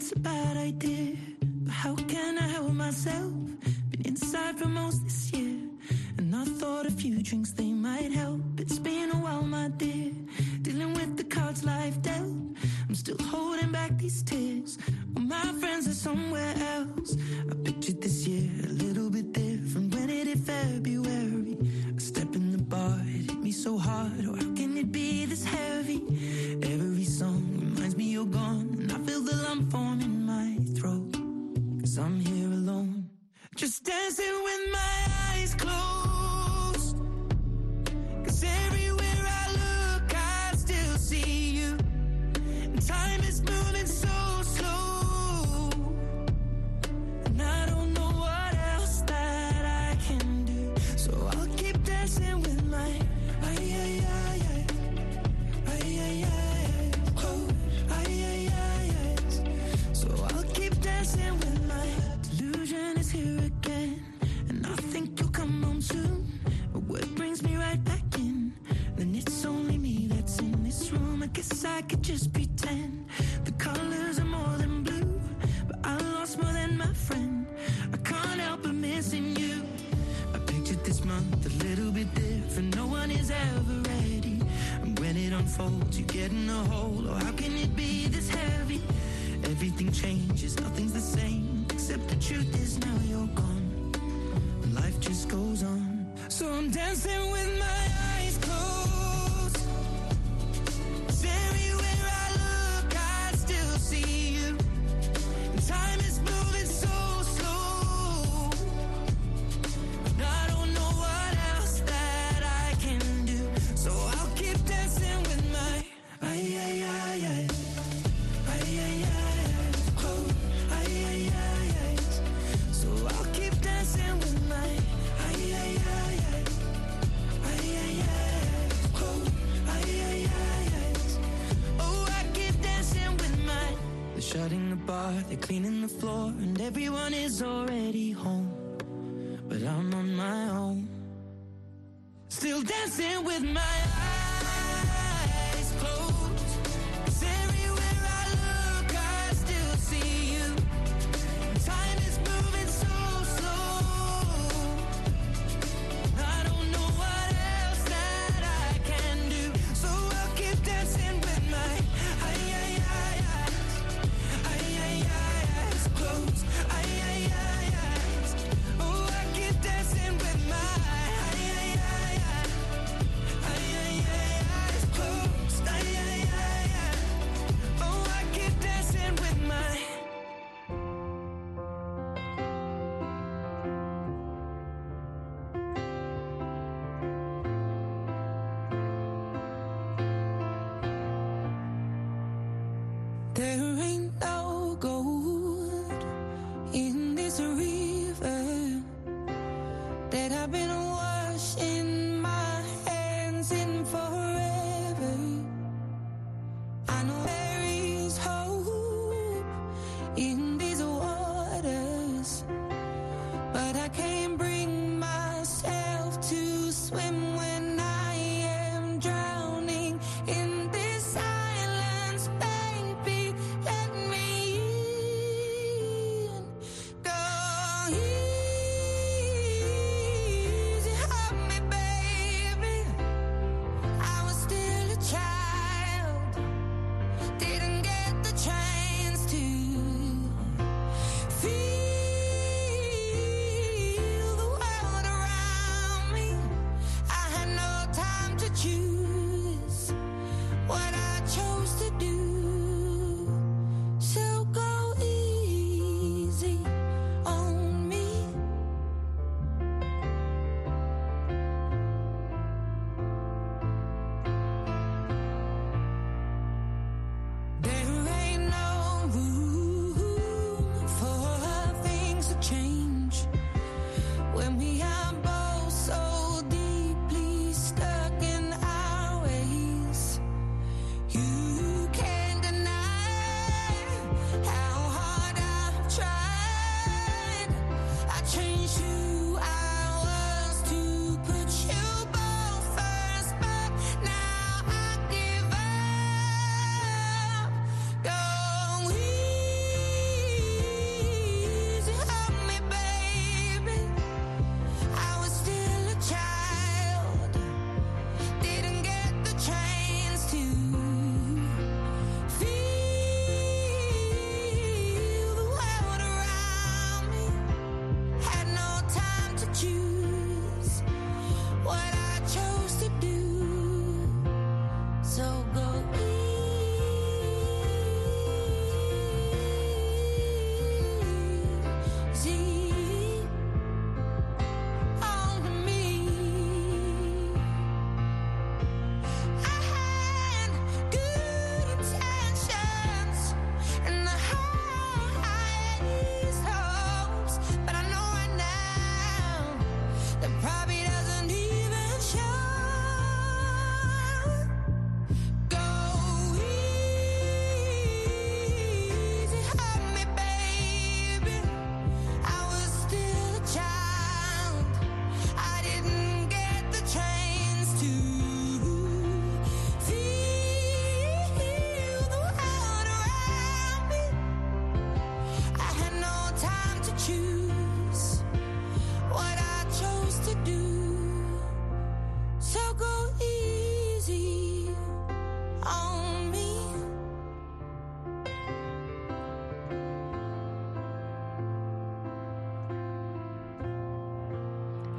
it's a bad idea. But how can I help myself? Been inside for most this year, and I thought a few drinks, they just pretend the colors are more than blue, but I lost more than my friend. I can't help but missing you. I pictured this month a little bit different. No one is ever ready, and when it unfolds, you get. floor and everyone is alright. Me we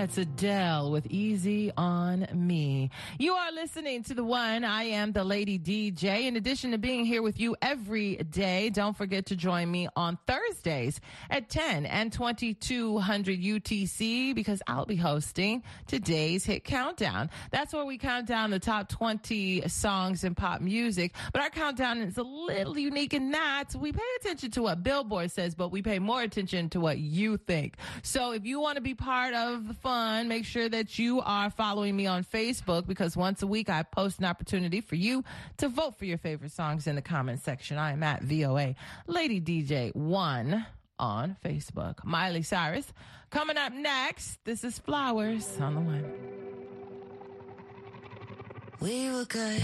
That's Adele with Easy on Me. You are listening to the one. I am the Lady DJ. In addition to being here with you every day, don't forget to join me on Thursdays at 10 and 2200 UTC because I'll be hosting today's hit countdown. That's where we count down the top 20 songs in pop music. But our countdown is a little unique in that we pay attention to what Billboard says, but we pay more attention to what you think. So if you want to be part of the fun, make sure that you are following me on Facebook because once a week I post an opportunity for you to vote for your favorite songs in the comment section. I am at VOA Lady DJ 1 on Facebook. Miley Cyrus coming up next. This is Flowers on the one. We were good,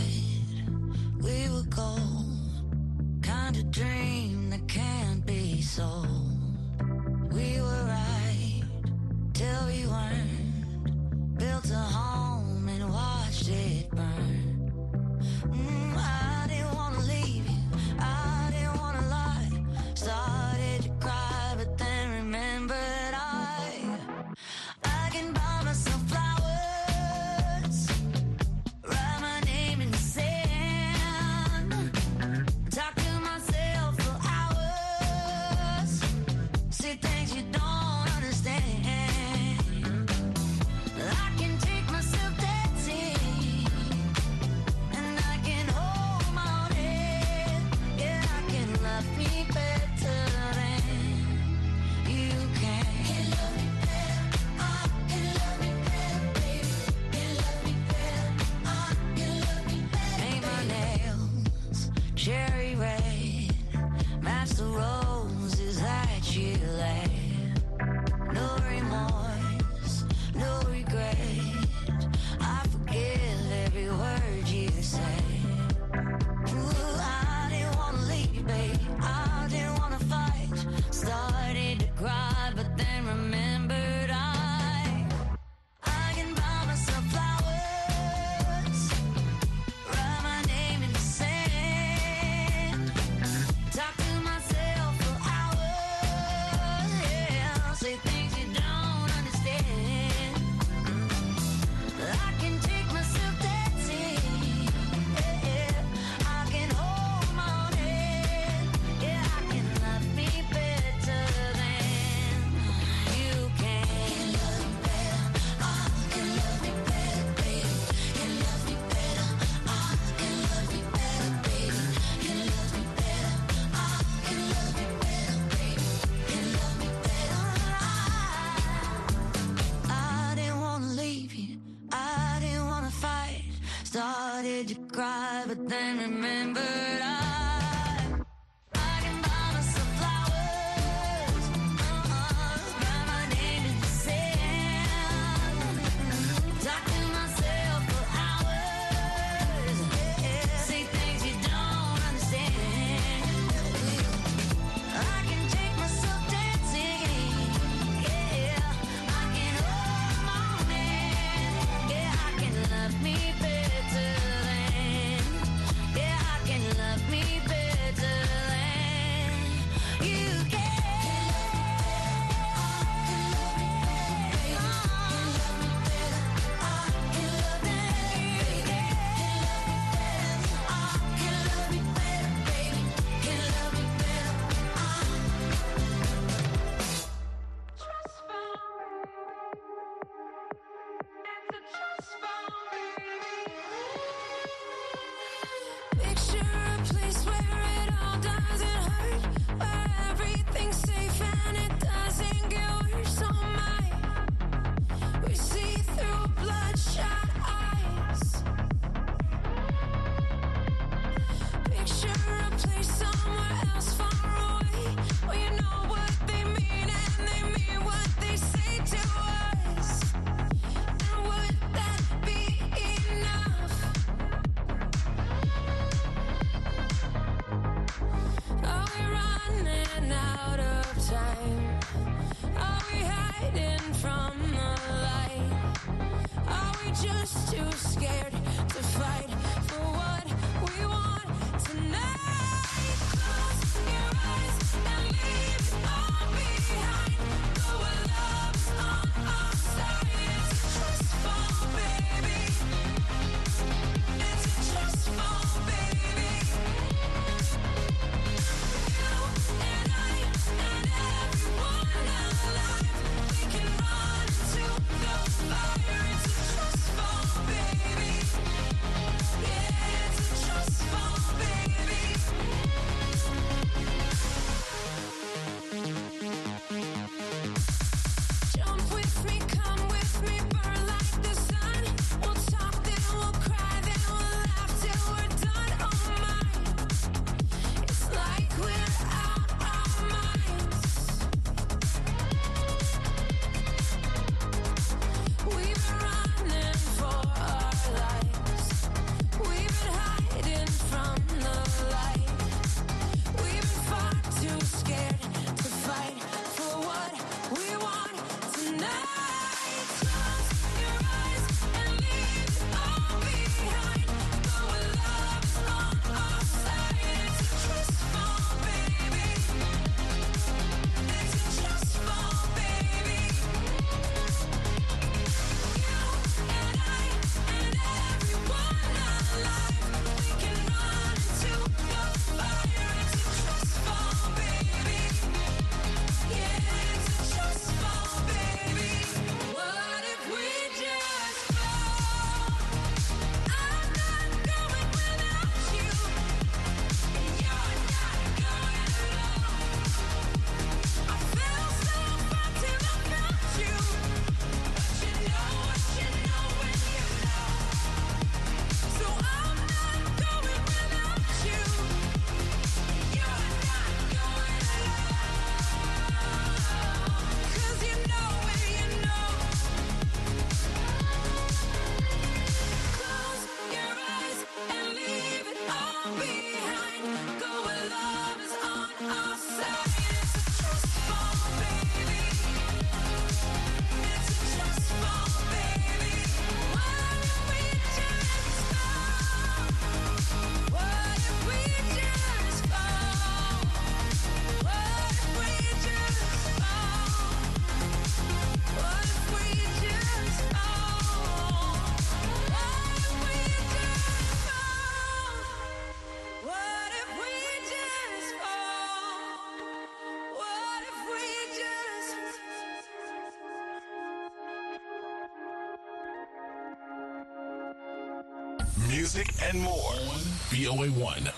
we were gold, kind of dream that can't be sold. We were right till we weren't. Built a home and watched it music, and more on VOA1.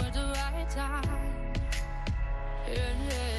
now at the right time. Yeah, yeah.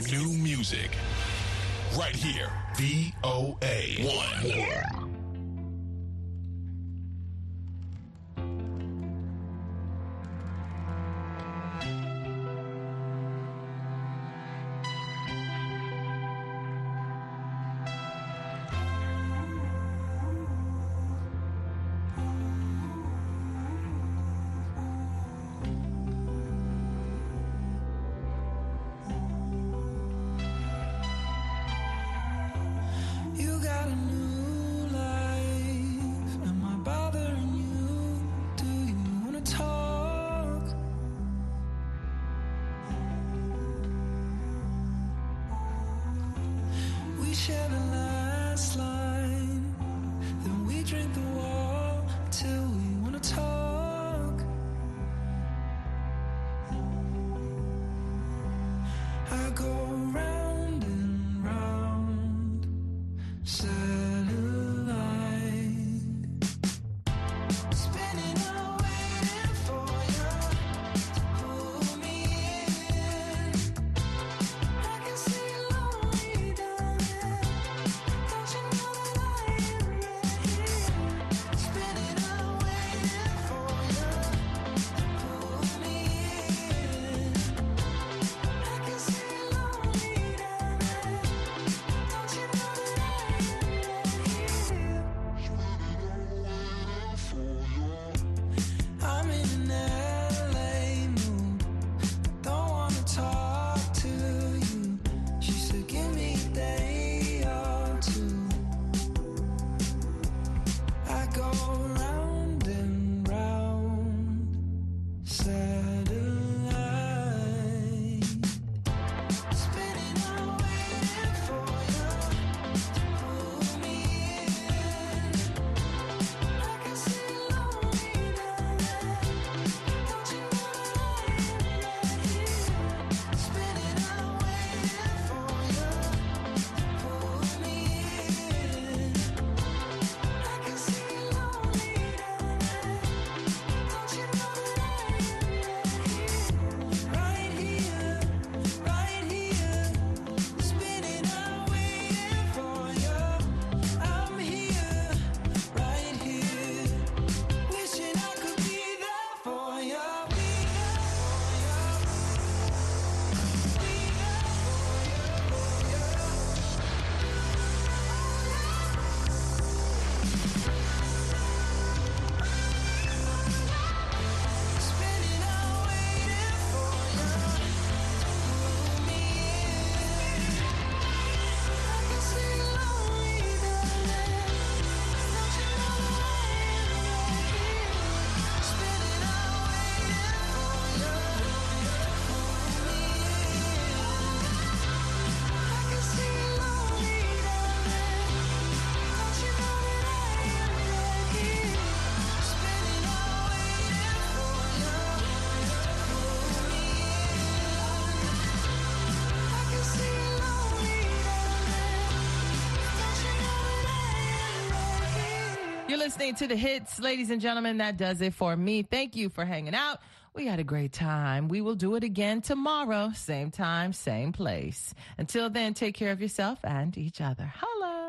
New music. Right here. VOA 1. You're listening to the hits, ladies and gentlemen. That does it for me. Thank you for hanging out. We had a great time. We will do it again tomorrow, same time, same place. Until then, take care of yourself and each other. Holla.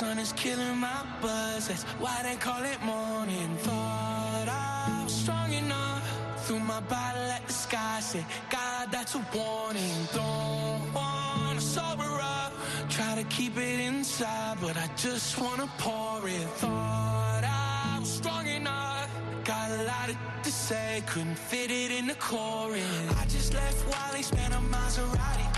Sun is killing my buzz. That's why they call it morning. Thought I was strong enough. Threw my bottle at the sky. Said, God, that's a warning. Don't wanna sober up. Try to keep it inside, but I just wanna pour it. Thought I was strong enough. Got a lot to say, couldn't fit it in the chorus. I just left Wally, spent a Maserati.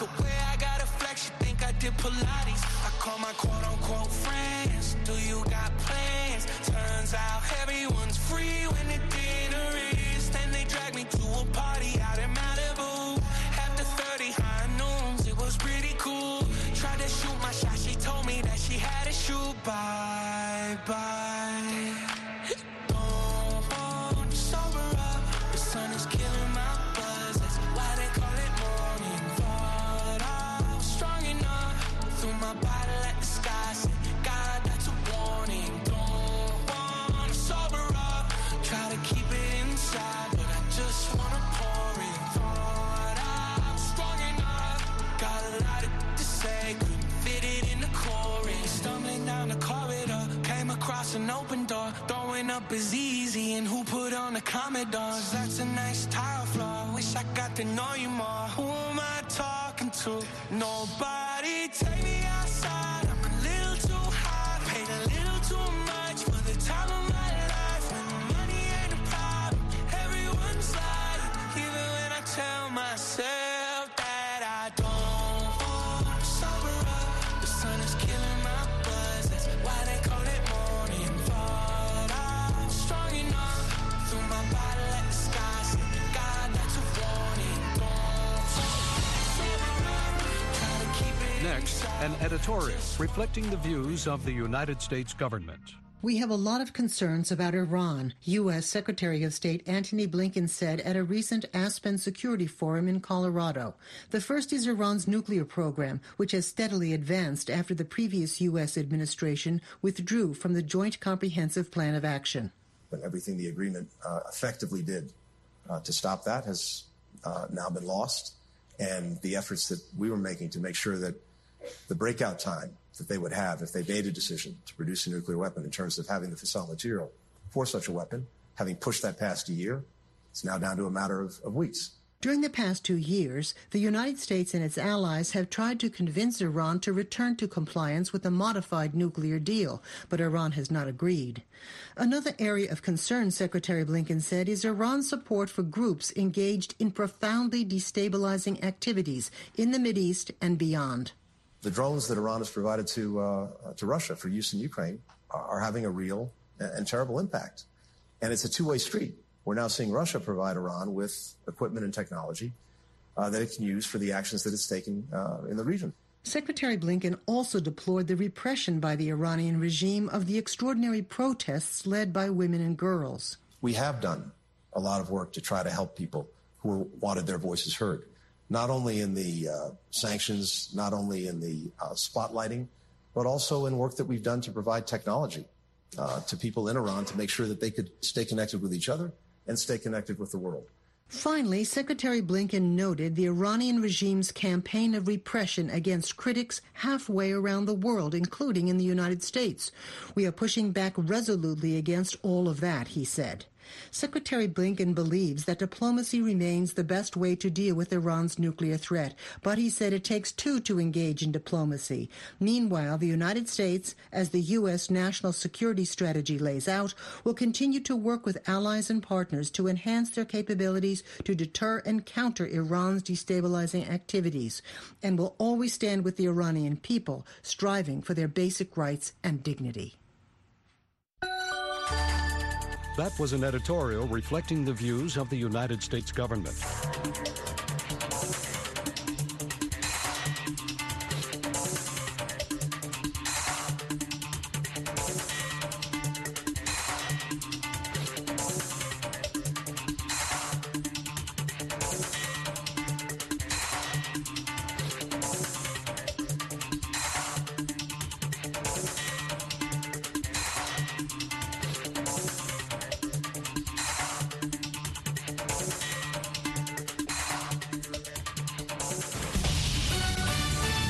The way I got flex, you think I did Pilates. I call my quote unquote friends. Do you got plans? Turns out everyone's free when the dinner is. Then they drag me to a party out in Malibu. After 30 high noons, it was pretty cool. Tried to shoot my shot, she told me that she had a shoot. Bye bye. Down the corridor, came across an open door. Throwing up is easy, and who put on the Commodores? That's a nice tile floor. Wish I got to know you more. Who am I talking to? Nobody. Take me outside. I'm a little too high, Paid a little too much for the time of an editorial reflecting the views of the United States government. We have a lot of concerns about Iran, U.S. Secretary of State Antony Blinken said at a recent Aspen Security Forum in Colorado. The first is Iran's nuclear program, which has steadily advanced after the previous U.S. administration withdrew from the Joint Comprehensive Plan of Action. But everything the agreement uh, effectively did uh, to stop that has uh, now been lost. And the efforts that we were making to make sure that the breakout time that they would have if they made a decision to produce a nuclear weapon in terms of having the fissile material for such a weapon, having pushed that past a year, it's now down to a matter of, of weeks. During the past two years, the United States and its allies have tried to convince Iran to return to compliance with a modified nuclear deal, but Iran has not agreed. Another area of concern, Secretary Blinken said, is Iran's support for groups engaged in profoundly destabilizing activities in the Mideast and beyond. The drones that Iran has provided to, uh, to Russia for use in Ukraine are, having a real and terrible impact. And it's a two way street. We're now seeing Russia provide Iran with equipment and technology uh, that it can use for the actions that it's taken uh, in the region. Secretary Blinken also deplored the repression by the Iranian regime of the extraordinary protests led by women and girls. We have done a lot of work to try to help people who wanted their voices heard, not only in the uh, sanctions, not only in the uh, spotlighting, but also in work that we've done to provide technology uh, to people in Iran to make sure that they could stay connected with each other and stay connected with the world. Finally, Secretary Blinken noted the Iranian regime's campaign of repression against critics halfway around the world, including in the United States. We are pushing back resolutely against all of that, he said. Secretary Blinken believes that diplomacy remains the best way to deal with Iran's nuclear threat, but he said it takes two to engage in diplomacy. Meanwhile, the United States, as the U.S. national security strategy lays out, will continue to work with allies and partners to enhance their capabilities to deter and counter Iran's destabilizing activities, and will always stand with the Iranian people, striving for their basic rights and dignity. That was an editorial reflecting the views of the United States government.